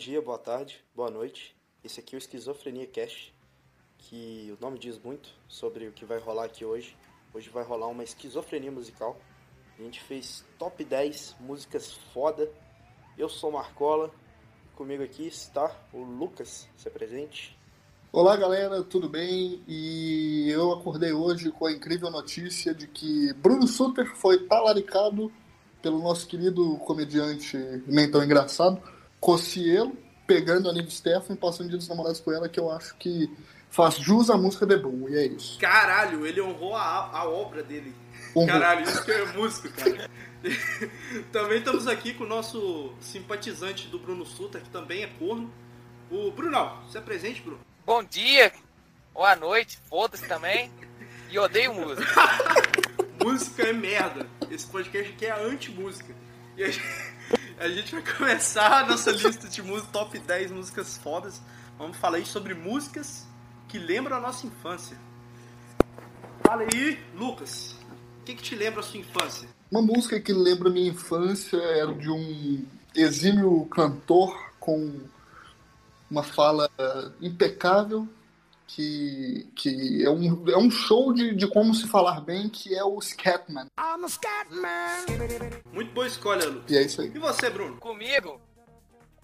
dia, boa tarde, boa noite. Esse aqui é o Esquizofrenia Cast, que o nome diz muito sobre o que vai rolar aqui hoje. Hoje vai rolar uma esquizofrenia musical. A gente fez top 10 músicas foda. Eu sou Marcola, comigo aqui está o Lucas, se presente. Olá galera, tudo bem? E eu acordei hoje com a incrível notícia de que Bruno Suter foi talaricado pelo nosso querido comediante nem tão engraçado, Cossielo, pegando a Nive Stefan e passando dia dos namorados com ela, que eu acho que faz jus à música de Boom, e é isso. Caralho, ele honrou a, a obra dele. Honrou. Caralho, isso que é músico, cara. também estamos aqui com o nosso simpatizante do Bruno Suter, que também é corno. O Brunão, você é presente, Bruno? bom dia, boa noite, foda-se também. E odeio música. música é merda. Esse podcast aqui é anti-música. E a gente, a gente, vai começar a nossa lista de música, top 10 músicas fodas. Vamos falar aí sobre músicas que lembram a nossa infância. Fala aí, Lucas. O que, que te lembra a sua infância? Uma música que lembra a minha infância era de um exímio cantor com uma fala impecável, que, que é, um, é um show de, de como se falar bem, que é o Scatman. I'm a Scatman! Muito boa escolha, Lu. E é isso aí. E você, Bruno? Comigo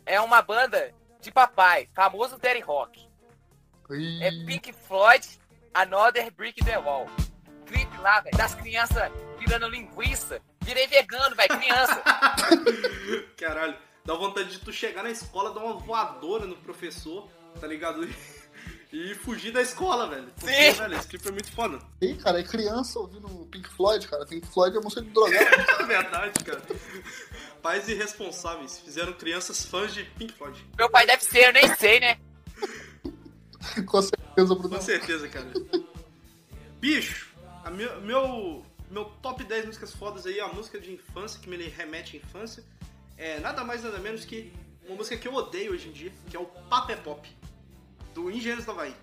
é uma banda de papai, famoso Daddy Rock. É Pink Floyd, Another Brick the Wall. Clipe lá, velho, das crianças virando linguiça. Virei vegano, velho, criança. Caralho. Dá vontade de tu chegar na escola, dar uma voadora no professor, tá ligado? E fugir da escola, velho. Porque, Sim. velho, esse clipe é muito foda. Ih, cara, é criança ouvindo Pink Floyd, cara. Pink Floyd é música de drogado. é verdade, cara. Pais irresponsáveis fizeram crianças fãs de Pink Floyd. Meu pai deve ser, eu nem sei, né? Com certeza, Bruno. Com certeza, cara. Bicho, a meu, meu, meu top 10 músicas fodas aí, a música de infância que me remete à infância é nada mais nada menos que uma música que eu odeio hoje em dia, que é o Papé Pop, do Engenheiros do Havaí.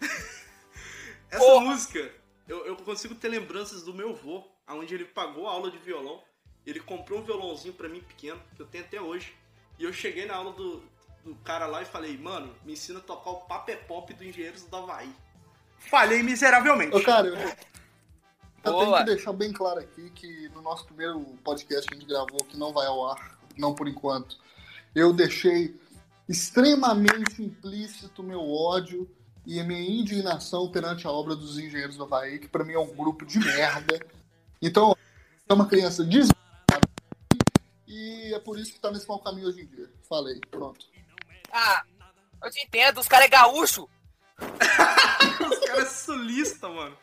Essa Porra. música, eu, eu consigo ter lembranças do meu avô, onde ele pagou a aula de violão, ele comprou um violãozinho para mim pequeno, que eu tenho até hoje, e eu cheguei na aula do, do cara lá e falei, mano, me ensina a tocar o Papé Pop do Engenheiros do Havaí. Falhei miseravelmente. Ô, cara, eu, eu tenho que deixar bem claro aqui que no nosso primeiro podcast que a gente gravou, que não vai ao ar não por enquanto. Eu deixei extremamente implícito meu ódio e a minha indignação perante a obra dos engenheiros do Havaí, que para mim é um grupo de merda. Então, é uma criança desviada e é por isso que tá nesse mau caminho hoje em dia. Falei, pronto. Ah, eu te entendo, os caras é gaúcho. os caras é sulista, mano.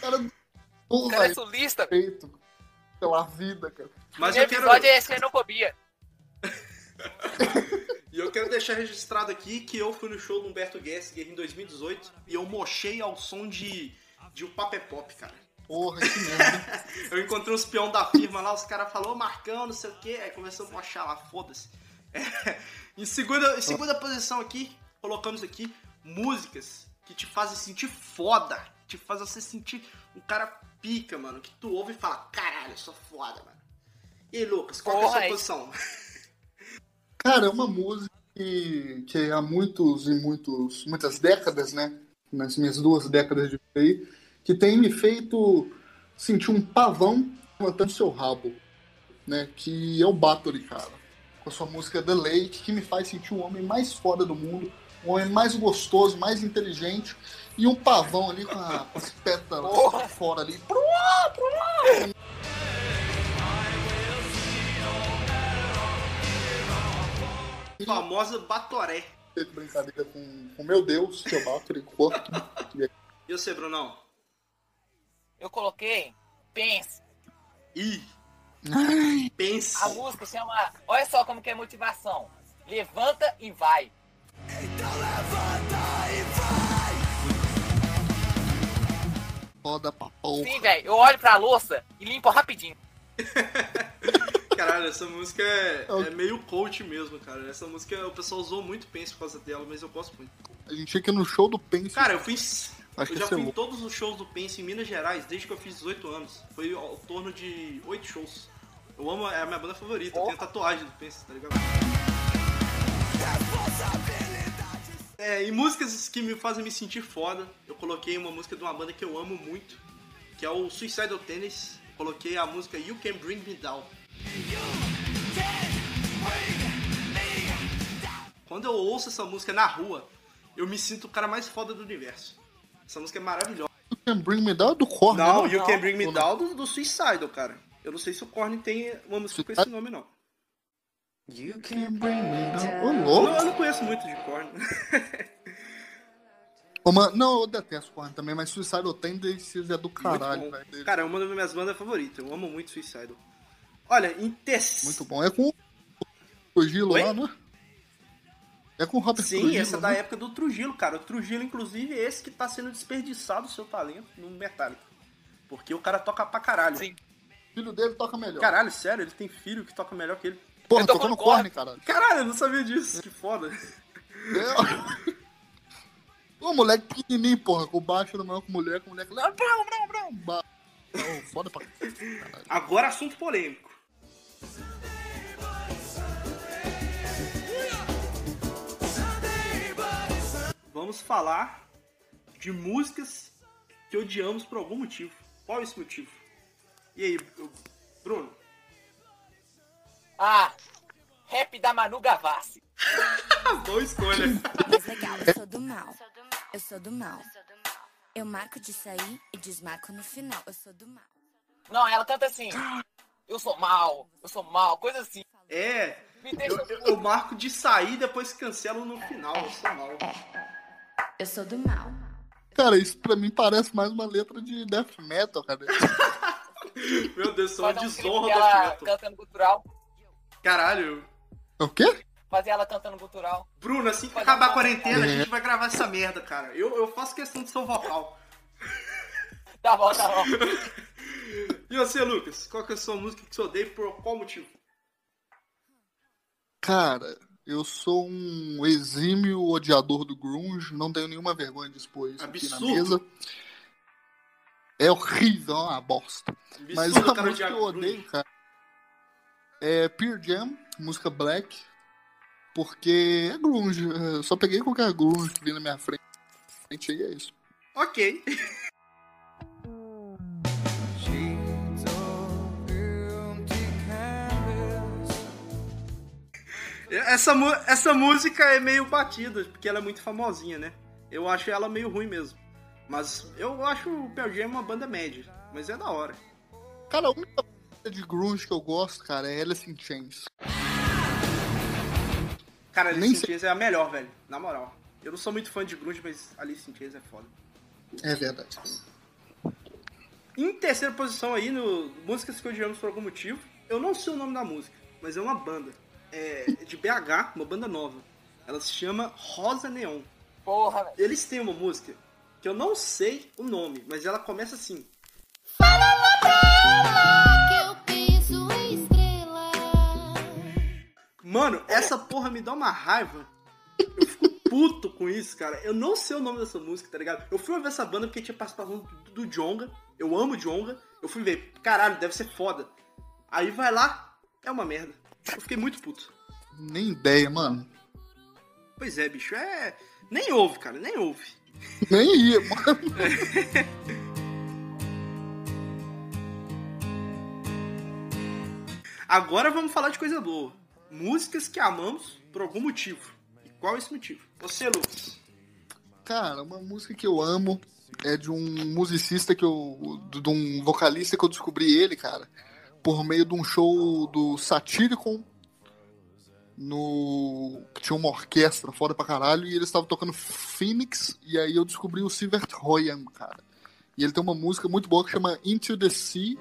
Cara, o cara é sulista. Feito pela vida, cara. Mas o episódio quero... é xenofobia. e eu quero deixar registrado aqui que eu fui no show do Humberto Gessinger em 2018 e eu mochei ao som de, de o Papé Pop, cara. Porra, que merda. eu encontrei os peão da firma lá, os caras falaram, Marcão, não sei o que, aí começou a mochar lá, foda-se. É, em segunda, em segunda posição aqui, colocamos aqui músicas que te fazem sentir foda, te fazem você sentir um cara pica, mano, que tu ouve e fala, caralho, eu sou foda, mano. E aí, Lucas, qual Porra, é a sua posição? Cara, é uma música que, que há muitos e muitos, muitas décadas, né? Nas minhas duas décadas de aí, que tem me feito sentir um pavão levantando seu rabo, né? Que é o Bathory, cara. Com a sua música The Lake, que me faz sentir o homem mais foda do mundo, o homem mais gostoso, mais inteligente, e um pavão ali com, a, com as pétalas fora ali. Famosa Batoré. Brincadeira com, com meu Deus, seu Batoré, corto. e você, Brunão? Eu coloquei Pense. Ih! Pense. A música chama. Olha só como que é motivação. Levanta e vai. Então levanta e vai. Foda pra porra. Sim, velho. Eu olho pra louça e limpo rapidinho. Caralho, essa música é, é, meio coach mesmo, cara. Essa música o pessoal usou muito Pense por causa dela, mas eu gosto muito. A gente tinha que ir no show do Pense. Cara, eu fiz. Acho eu já fui em todos os shows do Pense em Minas Gerais desde que eu fiz 18 anos. Foi ao torno de 8 shows. Eu amo, é a minha banda favorita. Oh. Eu tenho tatuagem do Pense, tá ligado? É, e músicas que me fazem me sentir foda, eu coloquei uma música de uma banda que eu amo muito, que é o Suicidal Tennis. Coloquei a música You Can Bring Me Down. Quando eu ouço essa música na rua, eu me sinto o cara mais foda do universo. Essa música é maravilhosa. You Can Bring Me Down do Korn, Não, né? You Can Bring Me Down do, do Suicidal, cara. Eu não sei se o Korn tem uma música com esse nome, não. You Can Bring Me Down. Ô, Eu louco. não, eu não conheço muito de Korn. Ô, mano, não, eu detesto Korn também, mas Suicidal Tendencies é do caralho, velho. Cara, é uma das minhas bandas favoritas. Eu amo muito Suicidal. Olha, em terceiro... Muito bom. É com o Trujillo Oi? lá, né? É com o Robert Sim, Trujillo, essa é da né? época do Trujillo, cara. O Trujillo, inclusive, é esse que tá sendo desperdiçado o seu talento no Metallica. Porque o cara toca pra caralho. Sim. O filho dele toca melhor. Caralho, sério, ele tem filho que toca melhor que ele. Porra, tô tocando com Korn, caralho. Caralho, eu não sabia disso. Que foda. É. Ô, moleque pequenininho, porra, com baixo no maior com mulher, com mulher. brau. Ba- Ô, foda pra caralho. Agora, assunto polêmico. Vamos falar de músicas que odiamos por algum motivo. Qual é esse motivo? E aí, Bruno? Ah, rap da Manu Gavassi. Boa escolha. Mas legal, eu sou do mal. Eu sou do mal. Eu marco de sair e desmarco no final. Eu sou do mal. Não, ela canta assim. Eu sou mal, eu sou mal, coisa assim. É, Me deixa. eu, eu- eu marco de sair depois cancelo no final. Eu sou mal. Eu sou do mal. Cara, isso pra mim parece mais uma letra de death metal, cara. Meu Deus, sou uma um desonra do dela metal. cantando gutural. Caralho. O quê? Fazer ela cantando gutural. Bruno, assim que acabar a quarentena, a É. gente vai gravar essa merda, cara. Eu, eu faço questão do seu vocal. Tá bom, tá bom. E você, Lucas? Qual que é a sua música que você odeia e por qual motivo? Cara, eu sou um exímio odiador do grunge, não tenho nenhuma vergonha de expor isso aqui na Absurdo. mesa. É horrível, é uma bosta. Mas Absurdo, a cara, música que eu odiar grunge. odeio, cara, é Pearl Jam, música Black, porque é grunge. Eu só peguei qualquer grunge que vem na minha frente e é isso. Ok. Essa, essa música é meio batida, porque ela é muito famosinha, né? Eu acho ela meio ruim mesmo. Mas eu acho o Pearl Jam uma banda média. Mas é da hora. Cara, a única banda de grunge que eu gosto, cara, é Alice in Chains. Cara, Alice Nem in sei- Chains é a melhor, velho. Na moral. Eu não sou muito fã de grunge, mas Alice in Chains é foda. É verdade. Em terceira posição aí, no Músicas que odiamos por algum motivo, eu não sei o nome da música, mas é uma banda. É de BH, uma banda nova. Ela se chama Rosa Neon. Porra. Eles têm uma música que eu não sei o nome, mas ela começa assim. Que eu piso estrela. Mano, essa porra me dá uma raiva. Eu fico puto com isso, cara. Eu não sei o nome dessa música, tá ligado? Eu fui ver essa banda porque tinha participação do, do Jonga. Eu amo o Jonga. Eu fui ver, caralho, deve ser foda. Aí vai lá, é uma merda. Eu fiquei muito puto. Nem ideia, mano. Pois é, bicho, é. Nem ouve, cara, nem ouve. Nem ia, mano. Agora vamos falar de coisa boa. Músicas que amamos por algum motivo. E qual é esse motivo? Você, Lucas. Cara, uma música que eu amo é de um musicista que eu. de um vocalista que eu descobri ele, cara, por meio de um show do Satyricon. No. Tinha uma orquestra foda pra caralho e eles estavam tocando Phoenix. E aí eu descobri o Silvert Royan, cara. E ele tem uma música muito boa que chama Into the Sea.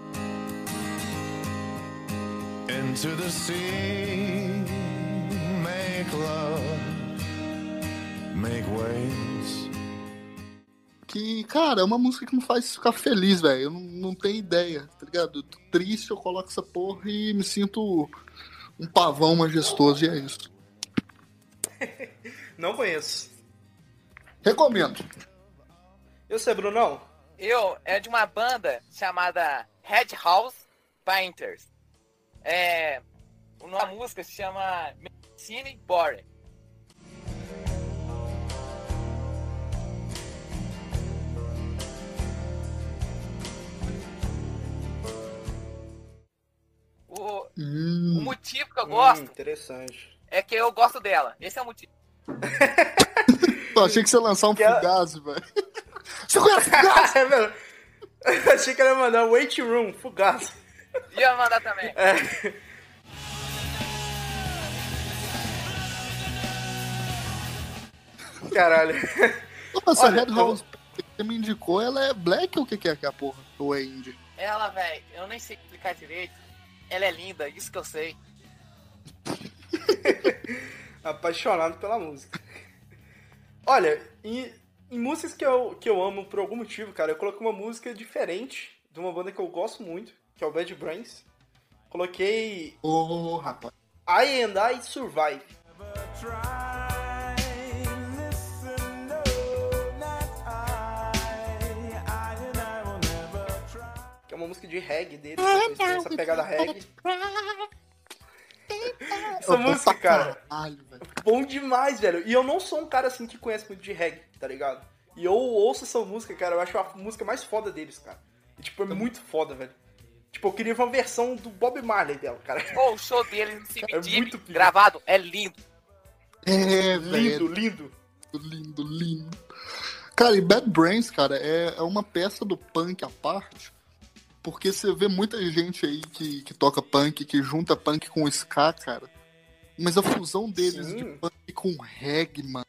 Into the sea, make love, make waves. Que, cara, é uma música que me faz ficar feliz, velho. Eu não, não tenho ideia, tá ligado? Eu tô triste, eu coloco essa porra e me sinto um pavão majestoso, e é isso. Não conheço. Recomendo. Eu sei, Brunão. Eu é de uma banda chamada Red House Painters. É, uma música se chama Medicine Boring. Motivo que eu gosto Hum, interessante. é que eu gosto dela. Esse é o motivo. Eu achei que você ia lançar um Que ela- Fugazi, velho. Você conhece Fugazi? é, velho. Eu achei que ele ia mandar Wait Room, fugaz. Ia mandar também. É. Caralho. Essa Olha, Red House que você me indicou, ela é black ou o que, que é que é a porra? Ou é indie? Ela, velho, eu nem sei explicar direito. Ela é linda, isso que eu sei. Apaixonado pela música. Olha, em, em músicas que eu, que eu amo por algum motivo, cara, eu coloquei uma música diferente de uma banda que eu gosto muito, que é o Bad Brains. Coloquei Ô, rapaz. I and I Survive. Uma música de reggae deles, depois tem essa pegada reggae. Essa Eu música, cara, Caralho, velho. bom demais, velho. E eu não sou um cara assim que conhece muito de reggae, tá ligado? E eu ouço essa música, cara, eu acho a música mais foda deles, cara. E, tipo, é muito foda, velho. Tipo, eu queria ver uma versão do Bob Marley dela, cara. Pô, o show dele no CBGB, É muito gravado, é lindo. É, Lindo, velho. lindo. Lindo, lindo. Cara, e Bad Brains, cara, é, é uma peça do punk à parte. Porque você vê muita gente aí que, que toca punk, que junta punk com ska, cara. Mas a fusão deles Sim. de punk com reggae, mano,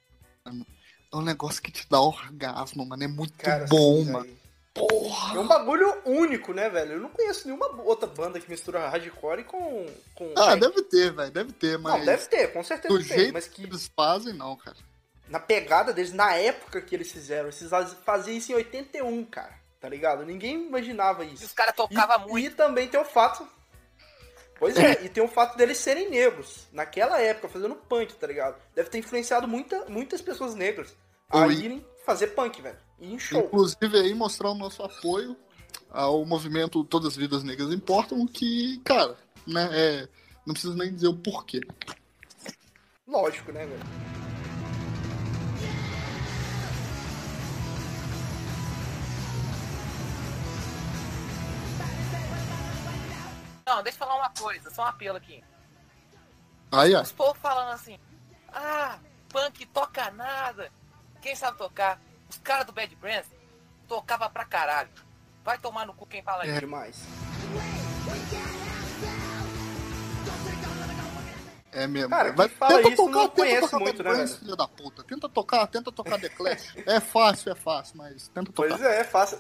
é um negócio que te dá orgasmo, mano. É muito Cara, bom, sim, mano. velho. Porra! É um bagulho único, né, velho? Eu não conheço nenhuma outra banda que mistura hardcore com. com Ah, reggae. deve ter, velho. Deve ter, mas Não, deve ter, com certeza do tem. jeito Mas que que eles fazem, não, cara. na pegada deles, na época que eles fizeram, eles faziam isso em 81, cara. Tá ligado? Ninguém imaginava E os isso. caras E, tocavam e muito. também tem o fato. Pois é, e tem o fato deles serem negros. Naquela época, fazendo punk, tá ligado? Deve ter influenciado muita, muitas pessoas negras a Oi. irem fazer punk, velho. E em show. Inclusive aí mostrar o nosso apoio ao movimento Todas as Vidas Negras Importam, que, cara, né, é, não preciso nem dizer o porquê. Lógico, né, velho? Não, deixa eu falar uma coisa, só um apelo aqui. Ai, ai. Os povos falando assim, ah, punk toca nada. Quem sabe tocar? Os caras do Bad Brains tocava pra caralho. Vai tomar no cu quem fala É isso. demais. É mesmo. Cara, quem fala tenta isso não conhece tocar muito, né, filho da puta. Tenta tocar, tenta tocar The Clash. é fácil, é fácil, mas tenta tocar. Pois é, faça.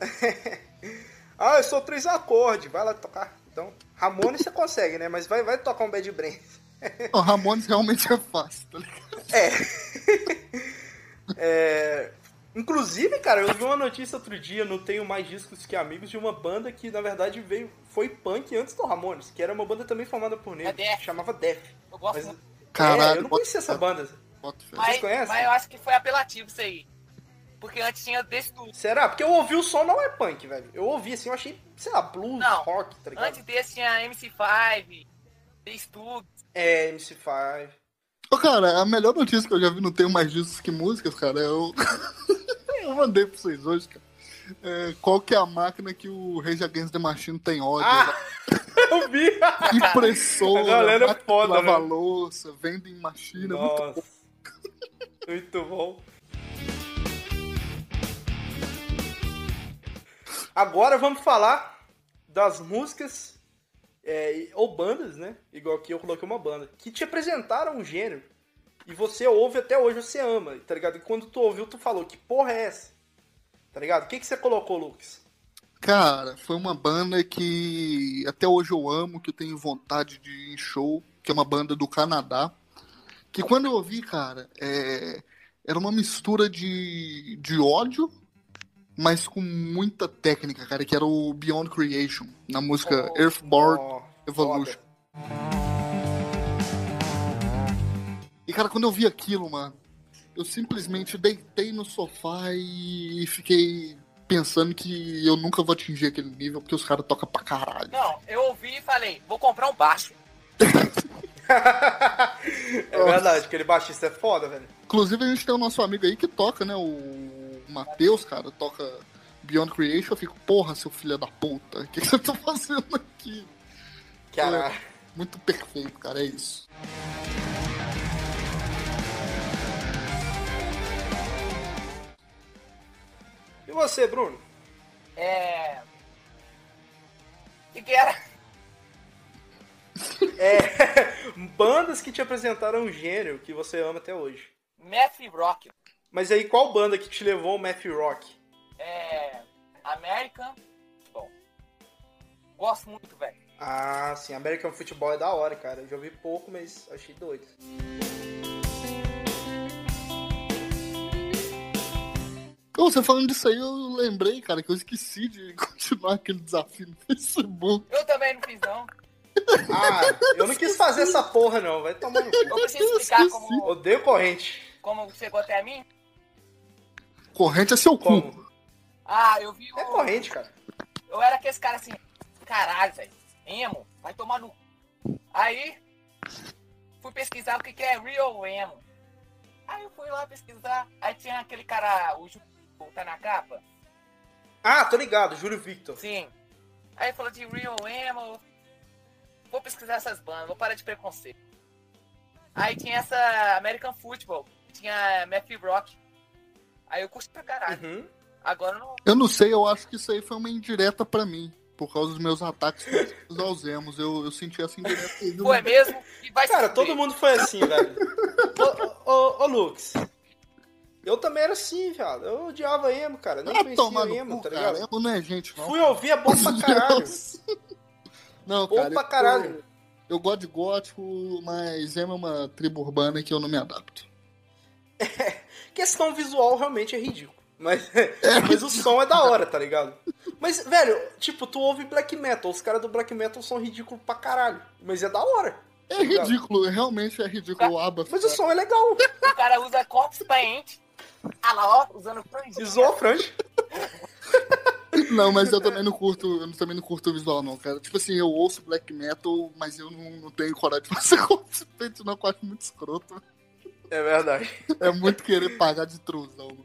ah, eu sou três acordes, vai lá tocar. Então, Ramones você consegue, né? Mas vai, vai tocar um Bad Brains. O Ramones realmente é fácil, tá ligado? É, Inclusive, cara, eu vi uma notícia outro dia, não tenho mais discos que amigos, de uma banda que, na verdade, veio foi punk antes do Ramones, que era uma banda também formada por negros, É Def. que chamava Def. Eu gosto Mas, muito. Caralho, é, eu não conhecia essa banda. Mas, conhecem? mas eu acho que foi apelativo isso aí. Porque antes tinha desse tudo. Será? Porque eu ouvi o som, não é punk, velho. Eu ouvi assim, eu achei, sei lá, blues, Não, rock, tá ligado? Antes desse tinha MC5, The Studio. É, MC5. Ô, cara, a melhor notícia que eu já vi no Tenho Mais Discos Que Músicas, cara, é o... eu mandei pra vocês hoje, cara. É, qual que é a máquina que o Rage Against the Machine tem ódio? Ah, eu vi! Impressora, A galera é foda, lavar né? louça, vendem machina, é muito Nossa. Muito bom. Agora vamos falar das músicas é, ou bandas, né? Igual aqui eu coloquei uma banda, que te apresentaram um gênero e você ouve até hoje, você ama, tá ligado? E quando tu ouviu, tu falou, que porra é essa? Tá ligado? O que, que você colocou, Lucas? Cara, foi uma banda que até hoje eu amo, que eu tenho vontade de ir em show, que é uma banda do Canadá. Que quando eu ouvi, cara, é, era uma mistura de, de ódio, mas com muita técnica, cara, que era o Beyond Creation, na música Oh, Earthborn Ó, Evolution. foda. E, cara, quando eu vi aquilo, mano, eu simplesmente deitei no sofá e fiquei pensando que eu nunca vou atingir aquele nível, porque os caras tocam pra caralho. Não, eu ouvi e falei, vou comprar um baixo. é verdade, aquele baixista é foda, velho. Inclusive, a gente tem o nosso amigo aí que toca, né? O Matheus, cara, toca Beyond Creation. Eu fico, porra, seu filho da puta, o que, que você tá fazendo aqui? Caralho. muito perfeito, cara, é isso. E você, Bruno? É. O que, era? É. bandas que te apresentaram um gênero que você ama até hoje. Math Rock. Mas aí, qual banda que te levou ao Math Rock? É. American. Bom. Gosto muito, velho. Ah, sim, American Football é da hora, cara. Eu já ouvi pouco, mas achei doido. Então, você falando disso aí, eu lembrei, cara, que eu esqueci de continuar aquele desafio no Facebook. Eu também não fiz, não. Ah, eu não quis fazer essa porra, não. Vai tomar no cu. Eu preciso explicar como, Odeio corrente. como chegou até a mim. Corrente é seu cu. Como? Ah, eu vi o... É corrente, cara. Eu era aquele cara assim, caralho, velho. Emo, vai tomar no. cu. Aí, fui pesquisar o que, que é real emo. Aí eu fui lá pesquisar. Aí tinha aquele cara, o Ju, tá na capa? Ah, tô ligado, Júlio Victor. Sim. Aí falou de real emo. Vou pesquisar essas bandas, vou parar de preconceito. Aí tinha essa American Football, tinha Math Rock. Aí eu curti pra caralho. Uhum. Agora eu não. Eu não sei, eu acho que isso aí foi uma indireta pra mim. Por causa dos meus ataques aos alzemos. Eu, eu senti essa indireta aí. viu? Foi mesmo? E vai Cara, todo mundo foi assim, velho. Ô, ô, ô, Lux. Eu também era assim, viado. Eu odiava emo, cara. Nem Ah, conhecia emo, cu, tá cara. ligado? Emo não é gente, não. Fui ouvir é bom pra caralho. Não, Bom cara. pra eu- caralho. Eu, gosto de gótico, mas emo é uma tribo urbana que eu não me adapto. Questão visual realmente é ridículo. Mas, mas o som é da hora, tá ligado? Mas, velho, tipo, tu ouve black metal. Os caras do black metal são ridículos pra caralho. Mas é da hora. É ridículo, realmente é ridículo o aba. Mas o som é legal. O cara usa corpse paint. Ah lá, ó, usando franjinha. E zoa a franja. Não, mas eu também não curto, eu também não curto o visual, não, cara. Tipo assim, eu ouço black metal, mas eu não, não tenho coragem de fazer conceito, não, que eu acho muito escroto. É verdade. É muito querer pagar de truzão. mano.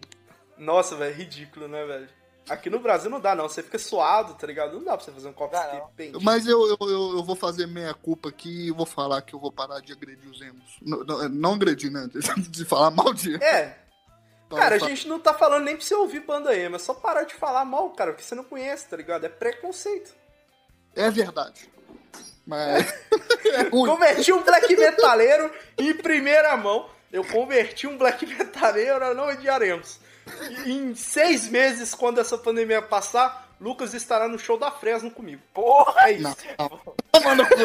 Nossa, velho, ridículo, né, velho? Aqui no Brasil não dá, não. Você fica suado, tá ligado? Não dá pra você fazer um copo de. Mas eu, eu, eu, vou fazer meia culpa aqui e vou falar que eu vou parar de agredir os emos. Não, não, não agredir, né? De falar mal de É, cara, a Fala- gente não tá falando nem pra você ouvir banda emo. É só parar de falar mal, cara, porque você não conhece, tá ligado? É preconceito. É verdade. Mas. é ruim. Converti um black metaleiro em primeira mão. Eu converti um black metaleiro a não odiaremos. E em seis meses, quando essa pandemia passar, Lucas estará no show da Fresno comigo. Porra! É isso. Não, não.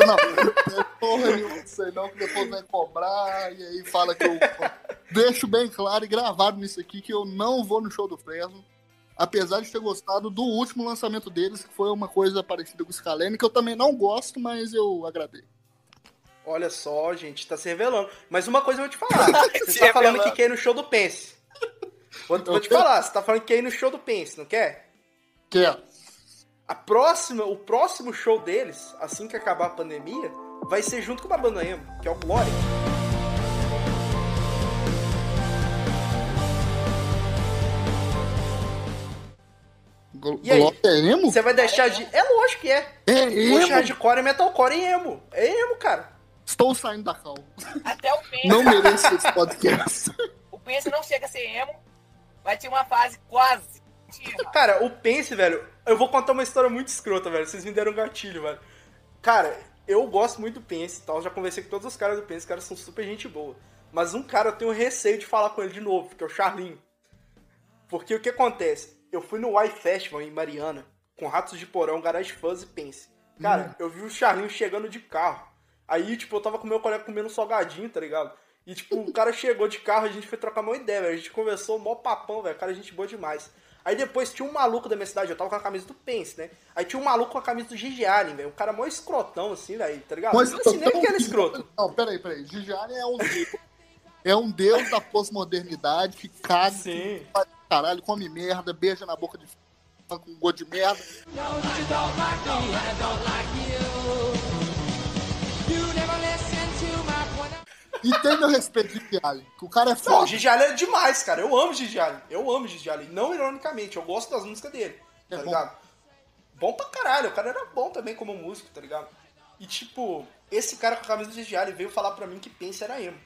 Não. Não porra disso aí, não, que depois vai cobrar e aí fala que eu deixo bem claro e gravado nisso aqui que eu não vou no show do Fresno. Apesar de ter gostado do último lançamento deles, que foi uma coisa parecida com o Scalene, que eu também não gosto, mas eu agradei. Olha só, gente, tá se revelando. Mas uma coisa eu vou te falar. Você tá falando que quer ir no show do Pense. Vou, vou te falar, você tá falando que quer ir no show do Pense, não quer? Quero. A próxima, o próximo show deles, assim que acabar a pandemia, vai ser junto com uma banda emo, que é o Glória. E aí? Glória é emo? Você vai deixar de. É lógico que é. É emo? hardcore é metalcore e emo. É emo, cara. Estou saindo da cal. Até o Pense. Não mereço esse podcast. O Pense não chega a ser emo, mas tinha uma fase quase. Cara, o Pense, velho, eu vou contar uma história muito escrota, velho. Vocês me deram um gatilho, velho. Cara, eu gosto muito do Pense e tal. Já conversei com todos os caras do Pense, os caras são super gente boa. Mas um cara eu tenho receio de falar com ele de novo, que é o Charlinho. Porque o que acontece? Eu fui no Y Festival em Mariana, com Ratos de Porão, Garage Fuzz e Pense. Cara, eu vi o Charlinho chegando de carro. Aí, tipo, eu tava com meu colega comendo um salgadinho, tá ligado? E, tipo, o cara chegou de carro, a gente foi trocar uma ideia, velho. A gente conversou, mó papão, velho. Cara, a gente boa demais. Aí depois tinha um maluco da minha cidade, eu tava com a camisa do Pense, né? Aí tinha um maluco com a camisa do Gigi Allen, velho. Um cara mó escrotão, assim, velho, tá ligado? Mas Não assim, nem então- que era escroto. Não, peraí, peraí. Gigi Allen é um deus. É um deus da pós-modernidade que caga, Sim. que faz caralho, come merda, beija na boca de f... com gosto de merda. E tem meu respeito de Gigi Allen, que o cara é Não, o foda. Gigi Allen é demais, cara. Eu amo Gigi Allen. Eu amo Gigi Allen. Não ironicamente, eu gosto das músicas dele, tá É bom. ligado? Bom pra caralho. O cara era bom também como músico, tá ligado? E tipo, esse cara com a camisa de Gialli veio falar pra mim que Pense era emo.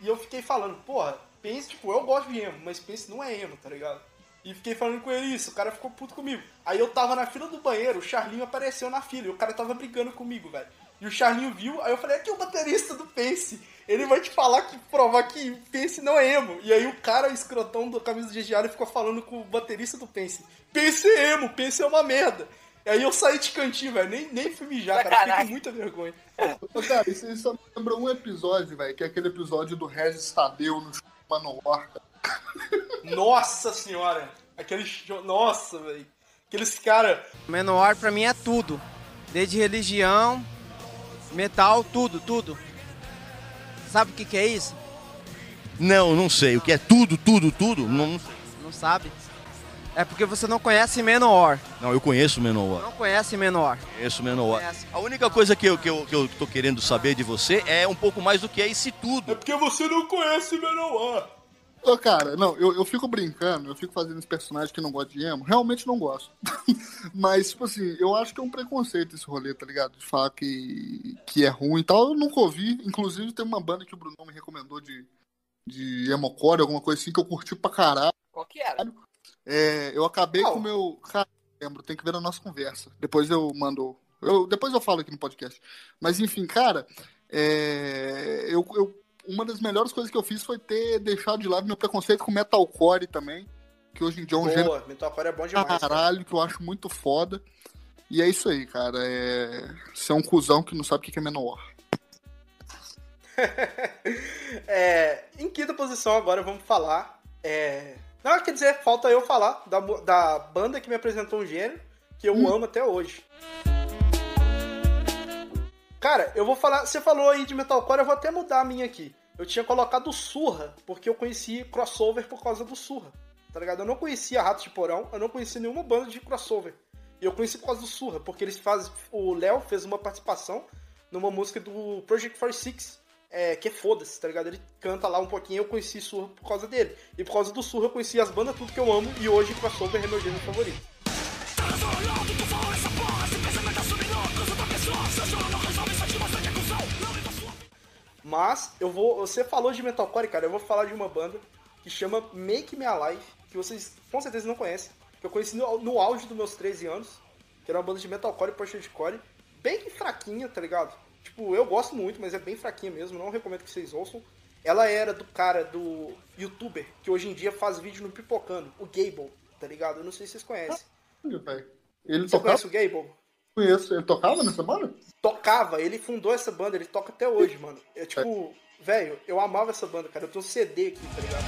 E eu fiquei falando, porra, Pense, tipo, eu gosto de emo, mas Pense não é emo, tá ligado? E fiquei falando com ele isso, o cara ficou puto comigo. Aí eu tava na fila do banheiro, o Charlinho apareceu na fila e o cara tava brigando comigo, velho. E o Charlinho viu, aí eu falei, aqui é o baterista do Pense. Ele vai te falar que provar que Pense não é emo. E aí o cara, escrotão do camisa de Gialli, ficou falando com o baterista do Pense. Pense é emo, Pense é uma merda. E aí eu saí de cantinho, velho. Nem, nem fui mijar, cara. Fiquei com muita vergonha. Ô, cara, isso só me lembra um episódio, velho, que é aquele episódio do Regis Tadeu no Manowar, cara. Nossa senhora! Aqueles. Nossa, velho. Aqueles cara. Menor pra mim é tudo. Desde religião, metal, tudo, tudo. Sabe o que, que é isso? Não, não sei. O que é tudo, tudo, tudo? Não, Não sabe? É porque você não conhece Menor. não eu conheço Menor. Não conhece Menor. Conheço Menor. Conhece. A única coisa que eu, que, eu, que eu tô querendo saber de você é um pouco mais do que é esse É tudo. porque você não conhece Menor. Ô, cara, não, eu, eu fico brincando, eu fico fazendo esse personagem que não gosta de emo. Realmente não gosto. Mas, tipo assim, eu acho que é um preconceito esse rolê, tá ligado? De falar que, que é ruim e tal. Eu nunca ouvi. Inclusive, tem uma banda que o Bruno me recomendou de, de emocore, alguma coisa assim, que eu curti pra caralho. Qual que era? É, eu acabei Qual? com o meu. Cara, lembro, tem que ver na nossa conversa. Depois eu mando. Eu, depois eu falo aqui no podcast. Mas enfim, cara, é, eu, eu- uma das melhores coisas que eu fiz foi ter deixado de lado meu preconceito com metalcore também. Que hoje em dia é um gênero Boa, Metalcore é bom demais. cara. caralho, que eu acho muito foda. E é isso aí, cara. É... Você é um cuzão que não sabe o que é menor. É, em quinta posição agora vamos falar. É... Não, quer dizer, falta eu falar da, da banda que me apresentou um gênero que eu amo até hoje. Cara, eu vou falar. Você falou aí de metalcore, eu vou até mudar a minha aqui. Eu tinha colocado Surra, porque eu conheci crossover por causa do Surra. Tá ligado? Eu não conhecia Ratos de Porão, eu não conhecia nenhuma banda de crossover. E eu conheci por causa do Surra, porque eles fazem. O Léo fez uma participação numa música do Project 46, é, que é foda-se, tá ligado? Ele canta lá um pouquinho, eu conheci Surra por causa dele. E por causa do Surra eu conheci as bandas tudo que eu amo, e hoje crossover é meu gênero favorito. Mas eu vou. Você falou de metalcore, cara. Eu vou falar de uma banda que chama Make Me Alive, que vocês com certeza não conhecem. Que eu conheci no, no auge dos meus 13 anos. Que era uma banda de metalcore e post-hardcore. Bem fraquinha, tá ligado? Tipo, eu gosto muito, mas é bem fraquinha mesmo. Não recomendo que vocês ouçam. Ela era do cara do youtuber que hoje em dia faz vídeo no Pipocando, o Gable, tá ligado? Eu não sei se vocês conhecem. Velho. Ele Você tocava? conhece o Gable? Conheço. Ele tocava nessa banda? tocava, ele fundou essa banda, ele toca até hoje, mano. É tipo, velho, eu amava essa banda, cara. Eu tenho um CD aqui, tá ligado?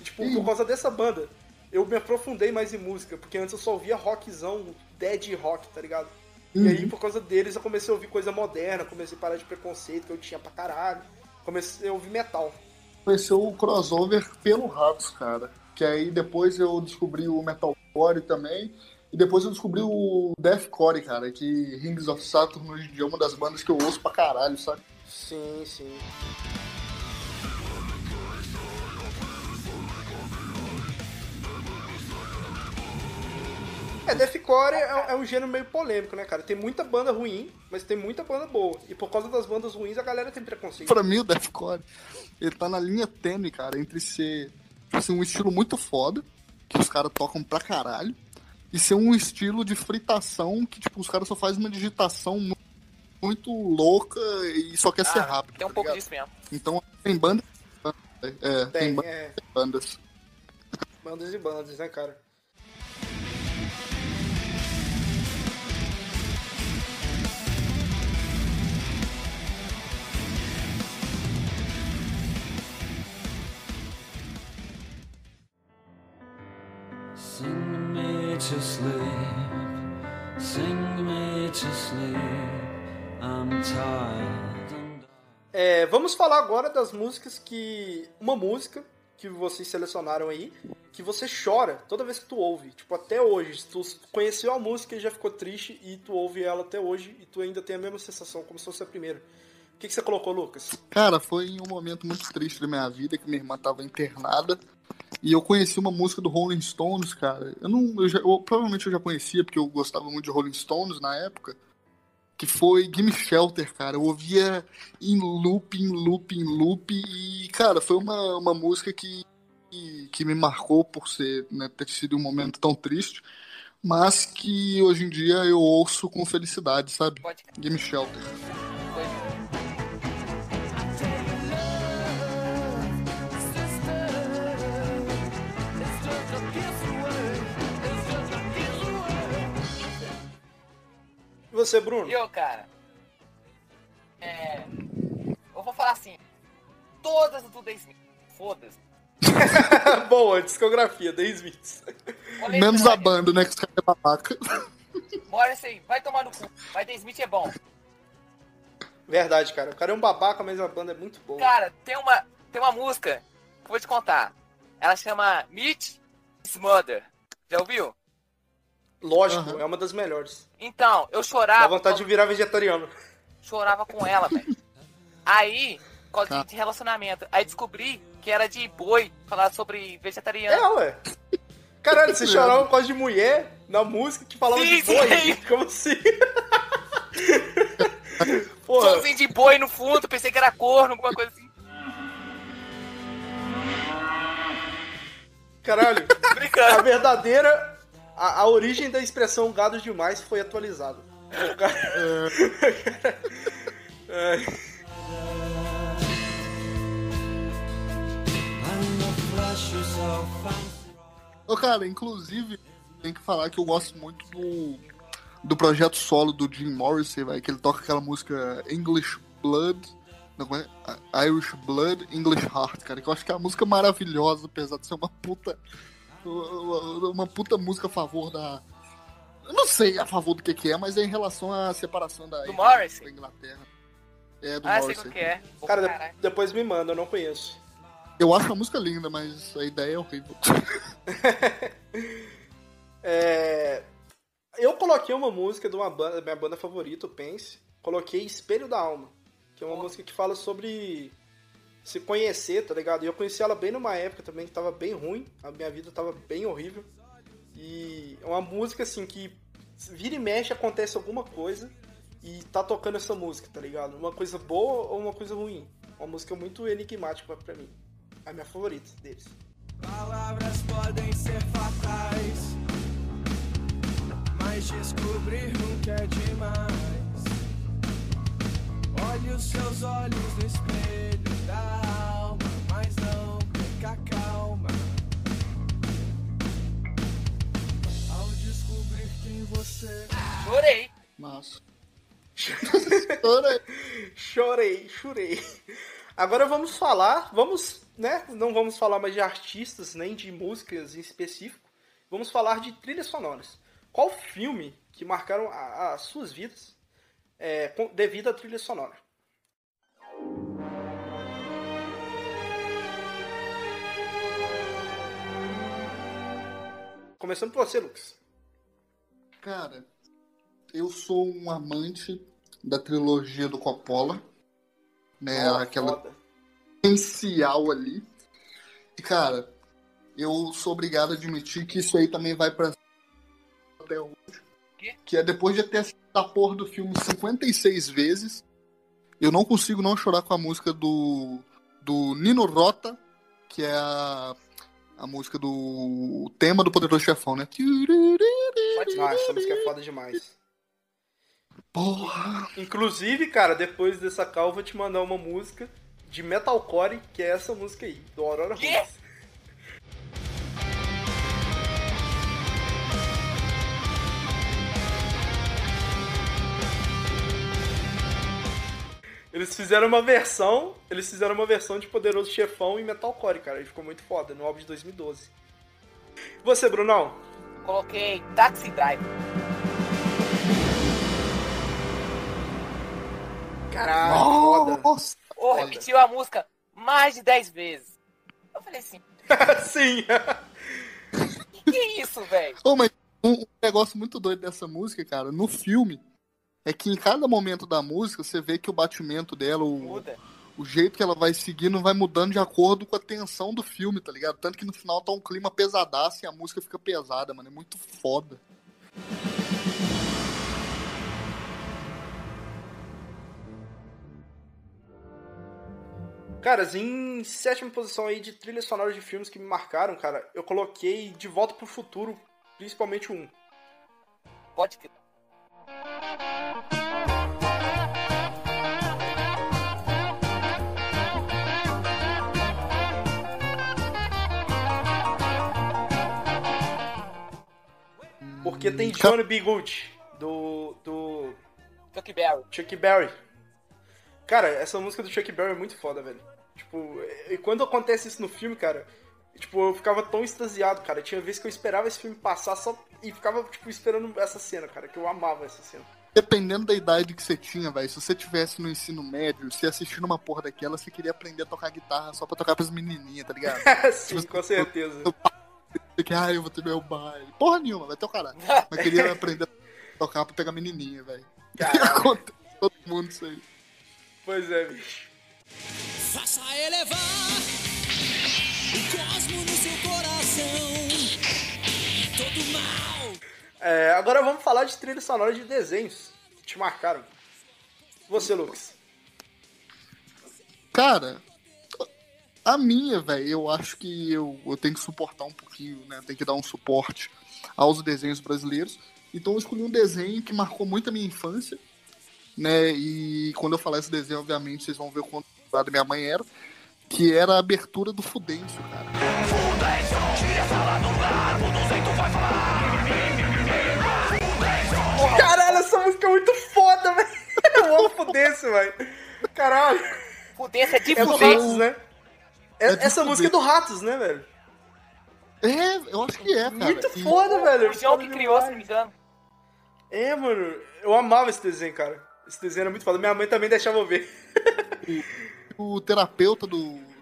E, Tipo, por causa dessa banda, eu me aprofundei mais em música, porque antes eu só ouvia rockzão, dead rock, tá ligado? E aí, por causa deles, eu comecei a ouvir coisa moderna, comecei a parar de preconceito que eu tinha pra caralho. Comecei a ouvir metal. Conheceu o crossover pelo Ratos, cara. Que aí depois eu descobri o metalcore também. E depois eu descobri o deathcore, cara. Que Rings of Saturn hoje em dia é uma das bandas que eu ouço pra caralho, sabe? Sim, sim. É, Deathcore é, é um gênero meio polêmico, né, cara? Tem muita banda ruim, mas tem muita banda boa. E por causa das bandas ruins, a galera tem preconceito. Pra mim, o deathcore, ele tá na linha tênue, cara, entre ser assim, um estilo muito foda, que os caras tocam pra caralho, e ser um estilo de fritação que, tipo, os caras só fazem uma digitação mu- muito louca e só quer ser Ah, rápido. Tem um tá pouco ligado? disso mesmo. Então, tem banda. É, tem, Tem, ba- é, bandas. bandas e bandas, né, cara? Sing me to sleep, sing me to sleep. I'm tired and É, vamos falar agora das músicas que. Uma música que vocês selecionaram aí, que você chora toda vez que tu ouve. Tipo, até hoje. Se tu conheceu a música e já ficou triste e tu ouve ela até hoje e tu ainda tem a mesma sensação, como se fosse a primeira. O que, que você colocou, Lucas? Cara, foi em um momento muito triste da minha vida que minha irmã tava internada. E eu conheci uma música do Rolling Stones, cara. Eu não. Eu já- eu- provavelmente eu já conhecia, porque eu gostava muito de Rolling Stones na época. Que foi Gimme Shelter, cara. Eu ouvia em loop, em loop, em loop. E, cara, foi uma, uma música que, que, que me marcou por ser, né, ter sido um momento tão triste. Mas que hoje em dia eu ouço com felicidade, sabe? Gimme Shelter. Você, Bruno? E eu, cara? É. Eu vou falar assim. Todas do The Smith. Foda-se. Boa, discografia, The Smiths. Olha Menos a banda, né? Que os caras é babaca. Morrissey, vai tomar no cu. Mas The Smith é bom. Verdade, cara. O cara é um babaca, mas a banda é muito boa. Cara, tem uma, tem uma música que eu vou te contar. Ela chama Meet Mother. Já ouviu? Lógico, é uma das melhores. Então, eu Dá chorava. vontade de virar vegetariano. Chorava com ela, velho. Aí, por causa de relacionamento. Aí descobri que era de boi, falar sobre vegetariano. É, ué. Caralho, você chorava por causa de mulher na música que falava Sim, de boi? sim. Como assim? Porra, Somzinho de boi no fundo, pensei que era corno, alguma coisa assim. caralho. A verdadeira. A, a origem da expressão gado demais foi atualizada. O cara-. Ô, cara, inclusive, tem que falar que eu gosto muito do, do projeto solo do Jim Morrissey, vai, que ele toca aquela música English Blood, não, é? Irish Blood, English Heart, cara, que eu acho que é uma música maravilhosa, apesar de ser uma puta. Uma puta música a favor da. Eu não sei a favor do que, que é, mas é em relação à separação da, Do Morrissey? da Inglaterra. É, do Ah, sei Morrissey. o que é. Pô, Cara, caralho. depois me manda, eu não conheço. Eu acho a música linda, mas a ideia é horrível. É, Eu coloquei uma música de uma banda, minha banda favorita, o Pense. Coloquei Espelho da Alma, que é uma música que fala sobre se conhecer, tá ligado? E eu conheci ela bem numa época também que tava bem ruim, a minha vida tava bem horrível. E é uma música assim que vira e mexe acontece alguma coisa e tá tocando essa música, tá ligado? Uma coisa boa ou uma coisa ruim. Uma música muito enigmática pra mim. É a minha favorita deles. Palavras podem ser fatais, mas descobrir nunca é demais. Olhe os seus olhos no espelho quem você Chorei. Chorei, chorei. Agora vamos falar, vamos, né? Não vamos falar mais de artistas nem de músicas em específico. Vamos falar de trilhas sonoras. Qual filme que marcaram a- as suas vidas é, com- devido à trilha sonora? Começando por você, Lucas. Cara, eu sou um amante da trilogia do Coppola, né? Ó, aquela foda. essencial ali. E, cara, eu sou obrigado a admitir que isso aí também vai pra até hoje. Que é depois de ter assistido a porra do filme 56 vezes, eu não consigo não chorar com a música do, do Nino Rota, que é a, a música do o tema do Poderoso Chefão, né? Nossa, essa música é foda demais. Porra! Inclusive, cara, depois dessa call eu vou te mandar uma música de metalcore, que é essa música aí, do Aurora Rules. Eles fizeram uma versão, eles fizeram uma versão de Poderoso Chefão em metalcore, cara, e ficou muito foda, no álbum de 2012. Você, Brunão? Coloquei Taxi Driver. Caralho, foda. Nossa! Ou repetiu a música mais de 10 vezes. Eu falei assim, Sim. que é isso, velho? Ô, mas um negócio muito doido dessa música, cara, no filme, é que em cada momento da música você vê que o batimento dela, o, Muda. o jeito que ela vai seguindo vai mudando de acordo com a tensão do filme, tá ligado? Tanto que no final tá um clima pesadaço e a música fica pesada, mano. É muito foda. Caras, em sétima posição aí de trilhas sonoras de filmes que me marcaram, cara, eu coloquei De Volta pro Futuro, principalmente um. Pode ter. Porque tem Johnny B. Good, do, do Chuck Berry. Chuck Berry. Cara, essa música do Chuck Berry é muito foda, velho. Tipo, e quando acontece isso no filme, cara, tipo, eu ficava tão extasiado, cara. Tinha vezes que eu esperava esse filme passar só e ficava, tipo, esperando essa cena, cara, que eu amava essa cena. Dependendo da idade que você tinha, velho, se você tivesse no ensino médio, você assistindo uma porra daquela, você queria aprender a tocar guitarra só pra tocar pras menininhas, tá ligado? Sim, com certeza. Você quer, ah, eu vou ter meu baile. Porra nenhuma, vai ter o caralho. Mas queria aprender a tocar pra pegar menininha, velho. Acontece com todo mundo isso aí. Pois é, bicho. Faça elevar É, agora vamos falar de trilha sonora de desenhos que te marcaram. Você, Lucas. Cara, a minha, velho, eu acho que eu, eu tenho que suportar um pouquinho, né? Tem que dar um suporte aos desenhos brasileiros. Então eu escolhi um desenho que marcou muito a minha infância, né? E quando eu falar esse desenho, obviamente, vocês vão ver o quanto minha mãe era, que era a abertura do Fudêncio, cara. Caralho, essa música é muito foda, velho. Eu amo Fudêncio, velho. Caralho. Fudência é de É do fuder. Ratos, né? É- É essa música é do Ratos, né, velho? É, eu acho que é, cara. Muito E- foda, velho. O João que criou, se não me engano. É, mano. Eu amava esse desenho, cara. Esse desenho era muito foda. Minha mãe também deixava eu ver. O terapeuta do.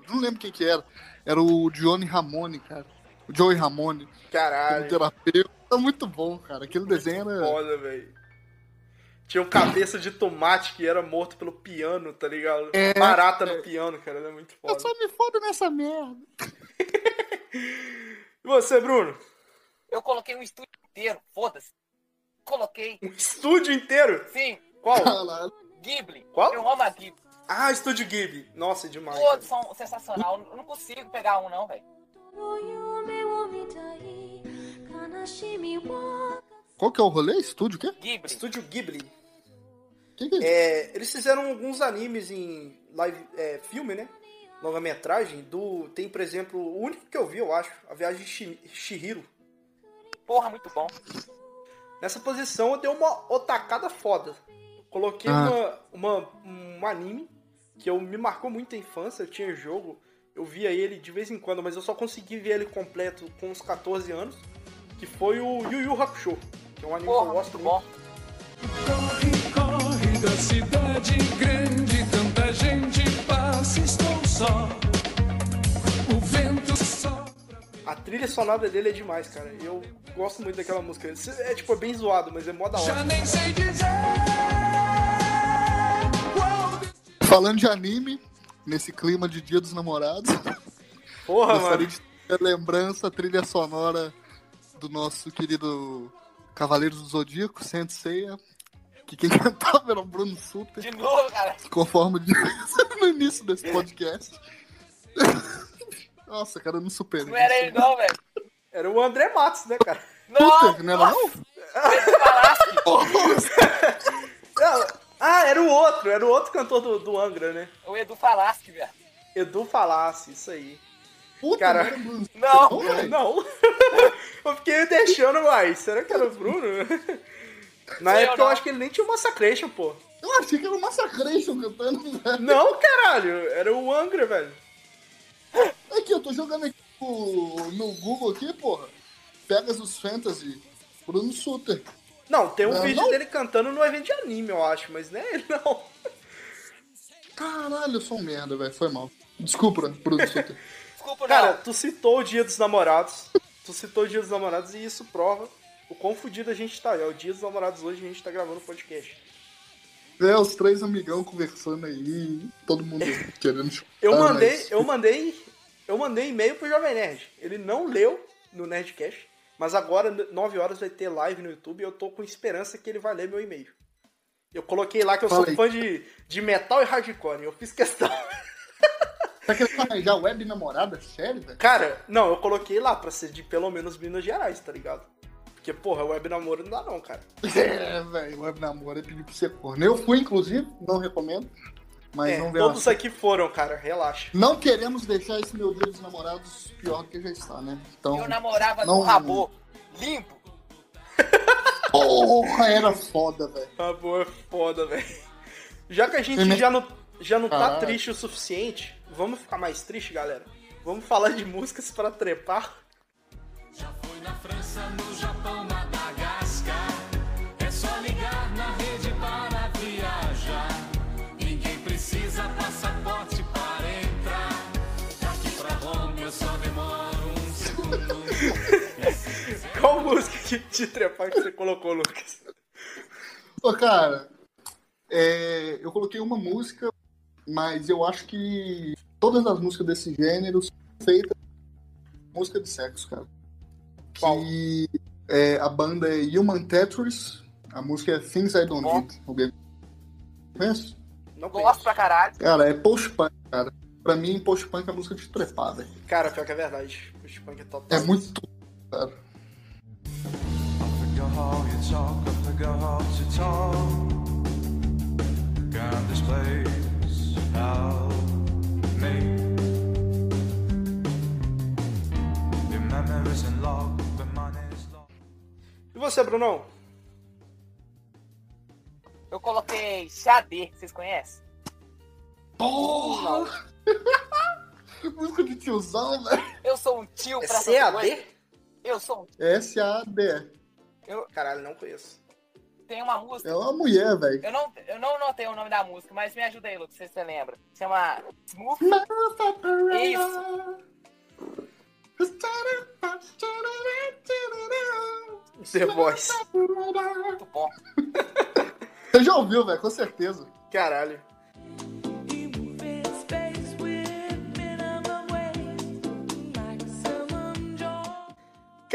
Não lembro quem que era. Era o Johnny Ramone, cara. O Joey Ramone. Caralho. O terapeuta. Muito bom, cara. Aquele desenho era. Foda, velho. Tinha um cabeça de tomate que era morto pelo piano, tá ligado? É, Barata é. no piano, cara. Era muito Eu foda. só me fodo nessa merda. E você, Bruno? Eu coloquei um estúdio inteiro, foda-se. Coloquei. Um estúdio inteiro? Sim, Qual? Caralho. Ghibli. Qual? Eu amo a Ghibli. Ah, Estúdio Ghibli. Nossa, é demais. Todos são sensacional. Eu não consigo pegar um, não, velho. Qual que é o rolê? Estúdio o quê? Ghibli. Estúdio Ghibli. Que que é isso? É, eles fizeram alguns animes em live, é, filme, né? Longa-metragem. Do, tem, por exemplo, o único que eu vi, eu acho, A Viagem de Shi- Shihiro. Porra, muito bom. Nessa posição eu dei uma otacada foda. Coloquei Ah. uma, uma, um anime que eu, me marcou muito a infância. Eu tinha jogo, eu via ele de vez em quando, mas eu só consegui ver ele completo com uns 14 anos. Que foi o Yu Yu Hakusho. Que é um anime que Porra, eu gosto muito. Corre, corre da cidade grande, tanta gente passa, estou só. O vento sopra. A trilha sonora dele é demais, cara. Eu gosto muito daquela música. É tipo, é bem zoado, mas é mó da hora. Já nem sei dizer. Falando de anime, nesse clima de Dia dos Namorados, Porra, gostaria mano. de ter a lembrança, a trilha sonora do nosso querido Cavaleiros do Zodíaco, Senseiya, que quem cantava era o Bruno Suter, De novo, cara. conforme disse no início desse podcast. Nossa, cara, eu não superei. Não era ele, não, velho. Era o André Matos, né, cara? Não, Suter, não era não? Não, Ah, era o outro. Era o outro cantor do, do Angra, né? o Edu Falaschi, velho. Edu Falasse, isso aí. Puta, Cara. não era Bruno Suter, Não. não, eu fiquei deixando, uai. Será que era o Bruno? Na Sei eu época eu não. acho que ele nem tinha Massacration, pô. Eu achei que era o Massacration cantando, velho. Não, caralho. Era o Angra, velho. Aqui, eu tô jogando aqui no, no Google aqui, porra. Pegasus Fantasy, Bruno Suter. Não, tem um Não, vídeo não. dele cantando no evento de anime, eu acho. Mas não é ele, não. Caralho, eu sou um merda, velho. Foi mal. Desculpa, Bruno. Desculpa, não. Cara, tu citou o Dia dos Namorados. Tu citou o Dia dos Namorados e isso prova o quão fudido a gente tá. É o Dia dos Namorados hoje e a gente tá gravando o podcast. É, os três amigão conversando aí, todo mundo querendo chupar, Eu mandei, mas- eu mandei, eu mandei e-mail pro Jovem Nerd. Ele não leu no Nerdcast, mas agora, 9 horas, vai ter live no YouTube e eu tô com esperança que ele vai ler meu e-mail. Eu coloquei lá que eu Fala sou fã de, de metal e hardcore, eu fiz questão. Tá querendo arranjar web namorada? Sério, velho? Cara, não, eu coloquei lá pra ser de pelo menos Minas Gerais, tá ligado? Porque, porra, web namoro não dá não, cara. É, velho, web namoro é pedir pra ser corno. Eu fui, inclusive, não recomendo, mas É, não vê todos aqui foram, cara, relaxa. Não queremos deixar esse meu dia dos namorados pior do que já está, né? Então, Eu namorava não- com rabô. Limpo. porra, era foda, velho. Boa, é foda, velho. Já que a gente já não, já não tá triste o suficiente, vamos ficar mais triste, galera? Vamos falar de músicas pra trepar? Foi na França, no Japão, Madagascar. Qual música de, de trepar que você colocou, Lucas? Ô, cara, é, eu coloquei uma música, mas eu acho que todas as músicas desse gênero são feitas música de sexo, cara. Que é, a banda é Human Tetris, a música é Things I Don't Need. Alguém conhece? Não Gosto pra caralho. Cara, é post-punk, cara. Pra mim, post-punk é música de trepar, velho. Cara, pior que é verdade. O punk é total. É muito, cara. How you talk, I how to talk. Got this place out me. Your memories log, but mine is lost. E você, Brunão? Eu coloquei Xadê, vocês conhecem? Porra! música de tiozão, velho. Eu sou um tio É pra essas CAD? Eu sou um S-A-D. Eu Caralho, não conheço. tenho uma música. É uma mulher, velho. Eu não, eu não notei o nome da música, mas me ajuda aí, Lucas, se você lembra. Chama Smooth. Isso. The Voice. Muito bom. Você já ouviu, velho, com certeza. Caralho.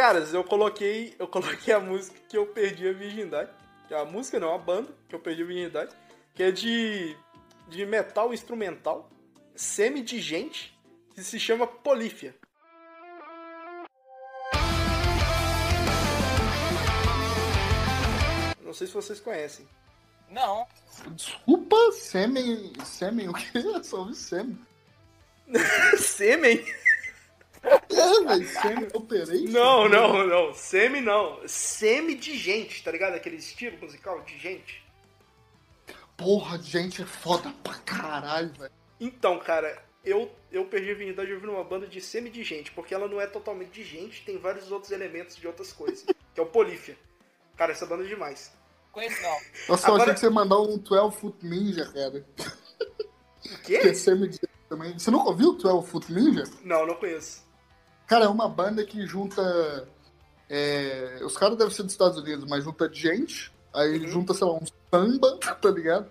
Caras, eu coloquei, eu coloquei a música que eu perdi a virgindade. Que é a música não, a banda que eu perdi a virgindade, que é de de metal instrumental, semi-digente, que se chama Polífia. Não sei se vocês conhecem. Não. Desculpa, sêmen. Sêmen, o quê? Eu só ouvi sêmen. Sêmen? É, velho, sêmen operei. Não, não, não. Semi não. Semi-digente, tá ligado? Aquele estilo musical de gente. Porra, gente, é foda pra caralho, velho. Então, cara, eu, eu perdi a virgindade ouvindo uma banda de semi-digente, porque ela não é totalmente digente, tem vários outros elementos de outras coisas, que é o Polífia. Cara, essa banda é demais. Conheço não. Nossa, eu Agora- achei que você mandar um 12 Foot Ninja, cara. O Que é quê? semi também. Você nunca ouviu o 12 Foot Ninja? Não, não conheço. Cara, é uma banda que junta. é, Os caras devem ser dos Estados Unidos, mas junta gente, aí Uhum. junta, sei lá, um samba, tá ligado?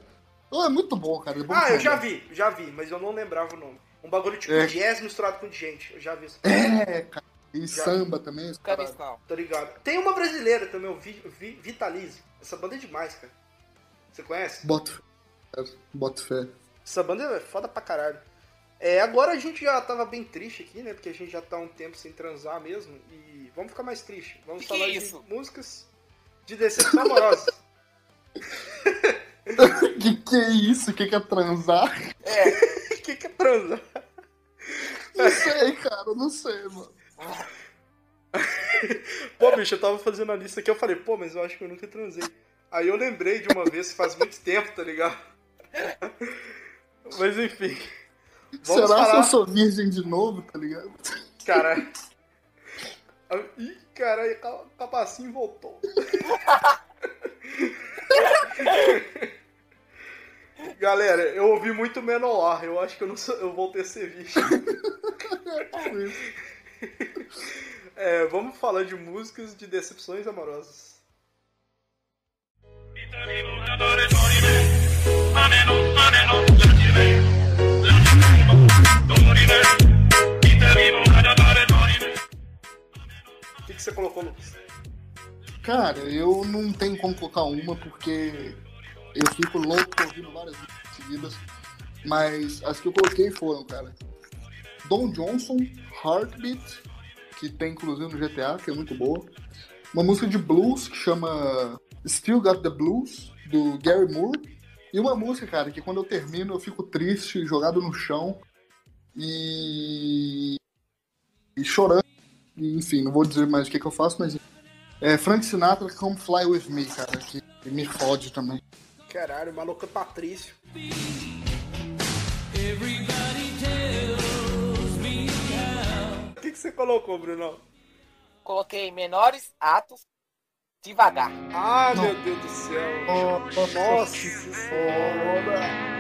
Oh, é muito bom, cara. é bom Ah, eu já vi, já vi, mas eu não lembrava o nome. Um bagulho tipo É. jazz misturado com gente. Eu já vi isso. É, cara. E Já. samba também. vi isso não. Tô ligado. Tem uma brasileira também, o Vi- Vi- Vitalize. Essa banda é demais, cara. Você conhece? Bota fé. cara. Bota fé. Essa banda é foda pra caralho. É, agora a gente já tava bem triste aqui, né? Porque a gente já tá um tempo sem transar mesmo. E vamos ficar mais triste. Vamos Que falar que é de músicas de decepção amorosa. que que é isso? Que que é transar? O que, que é transar? Não sei, cara. Não sei, mano. Pô, bicho, eu tava fazendo a lista aqui, eu falei, pô, mas eu acho que eu nunca transei. Aí eu lembrei de uma vez, faz muito tempo, tá ligado? Mas enfim. Vamos Será que eu sou virgem de novo, tá ligado? Caralho. Ih, caralho, o capacinho voltou. Galera, eu ouvi muito Menor, eu acho que eu, não sou, eu voltei a ser bicho. É, vamos falar de músicas de decepções amorosas. O que, que você colocou, Lucas? Cara, eu não tenho como colocar uma porque eu fico louco ouvindo várias seguidas. Mas as que eu coloquei foram, cara. Don Johnson, Heartbeat, que tem inclusive no GTA, que é muito boa. Uma música de blues que chama Still Got the Blues, do Gary Moore. E uma música, cara, que quando eu termino eu fico triste, jogado no chão e, e chorando. E, enfim, não vou dizer mais o que, que eu faço, mas é Frank Sinatra Come Fly With Me, cara, que me fode também. Caralho, maluco é Patrício. O que, que você colocou, Bruno? Coloquei menores atos devagar. Ah, meu Deus do céu. Nossa senhora. posso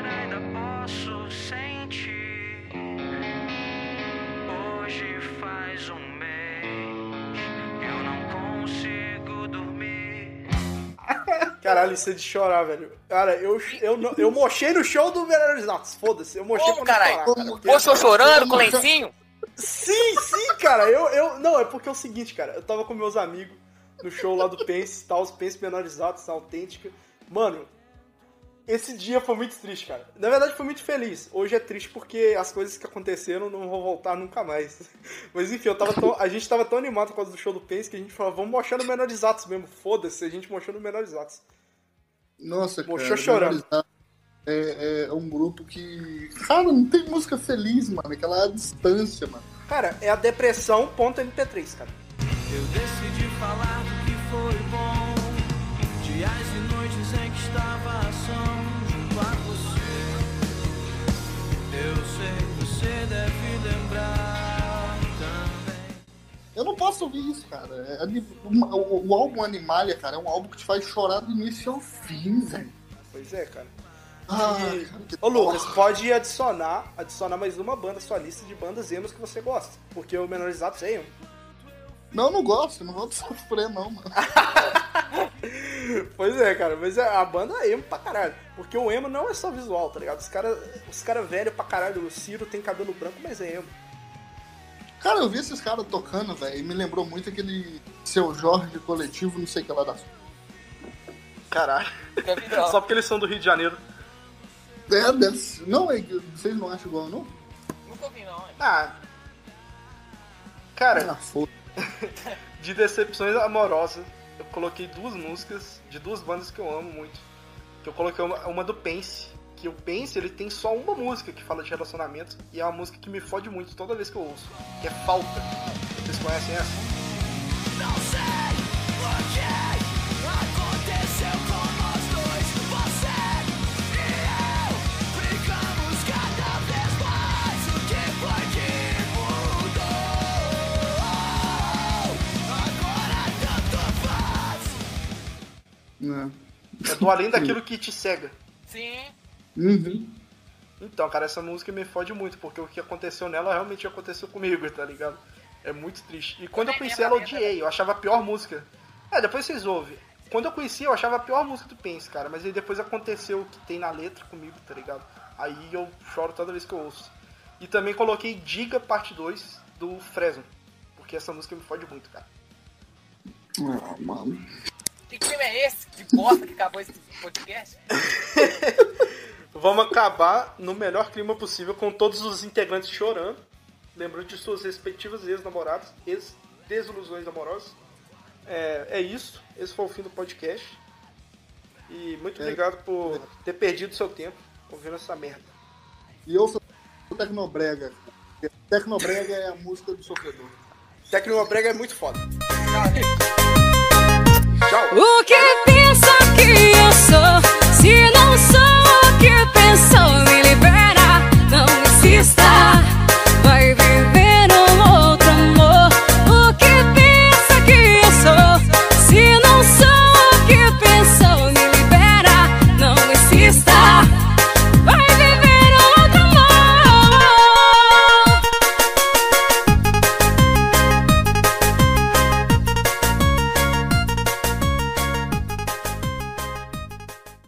Caralho, isso é de chorar, velho. Cara, eu, eu, não- eu mochei no show do Menores Atos. Foda-se, eu mochei Como, pra não chorar, cara, porque- Moço chorando com lencinho? Sim, sim, cara. Eu, eu, não, é porque é o seguinte, cara. Eu tava com meus amigos no show lá do Pense, tal, os Pense menorizados, autêntica. Mano, esse dia foi muito triste, cara. Na verdade, foi muito feliz. Hoje é triste porque as coisas que aconteceram não vão voltar nunca mais. Mas enfim, eu tava tão- a gente tava tão animado por causa do show do Pense que a gente falou, vamos mostrar no menorizados mesmo. Foda-se, a gente mostrou no menorizados. Nossa, Mochou cara. chorando. Valorizar É, é um grupo que. Cara, não tem música feliz, mano. Aquela distância, mano. Cara, é a depressão ponto MP3, cara. Eu decidi falar do que foi bom. Dias e noites em que estava Eu não posso ouvir isso, cara. É uma- o, o álbum Animalia, cara, é um álbum que te faz chorar do início ao fim, velho. Pois é, cara. Ah, E- que Ô Lucas, pode adicionar, adicionar mais uma banda à sua lista de bandas emos que você gosta. Porque o Menorizados é emo. Não, não gosto, não vou sofrer, não, mano. Pois é, cara, mas é- a banda é emo pra caralho. Porque o emo não é só visual, tá ligado? Os caras os cara velhos pra caralho. O Ciro tem cabelo branco, mas é emo. Cara, eu vi esses caras tocando, velho, e me lembrou muito aquele seu Jorge coletivo, não sei o que lá da. Caralho. Vi. Só porque eles são do Rio de Janeiro. É, deve Não, é que vocês não acham igual, não? Nunca ouvi, não. hein? Ah. Cara, Ah, foda. de decepções amorosas, eu coloquei duas músicas de duas bandas que eu amo muito. Que eu coloquei uma, uma do Pense, que o Pense ele tem só uma música que fala de relacionamento e é uma música que me fode muito toda vez que eu ouço, que é Falta. Vocês conhecem essa? Não sei o que aconteceu com nós dois. Você e eu brigamos cada vez mais. O que foi que mudou? Agora tanto faz. É. É do Além daquilo que te cega. Sim. Uhum. Então, cara, essa música me fode muito, porque o que aconteceu nela realmente aconteceu comigo, tá ligado? É muito triste. E quando eu conheci ela, eu odiei. Eu achava a pior música. É, depois vocês ouvem. Quando eu conheci, eu achava a pior música do Pense, cara. Mas aí depois aconteceu o que tem na letra comigo, tá ligado? Aí eu choro toda vez que eu ouço. E também coloquei Diga Parte 2 do Fresno. Porque essa música me fode muito, cara. Ah, mano. Que clima é esse? De bosta que acabou esse podcast? Vamos acabar no melhor clima possível com todos os integrantes chorando, lembrando de suas respectivas ex-namoradas, ex-desilusões amorosas. É, é isso. Esse foi o fim do podcast. E muito É. obrigado por ter perdido seu tempo ouvindo essa merda. E eu sou Tecnobrega. Tecnobrega é a música do sofredor. Tecnobrega é muito foda. Tchau. O que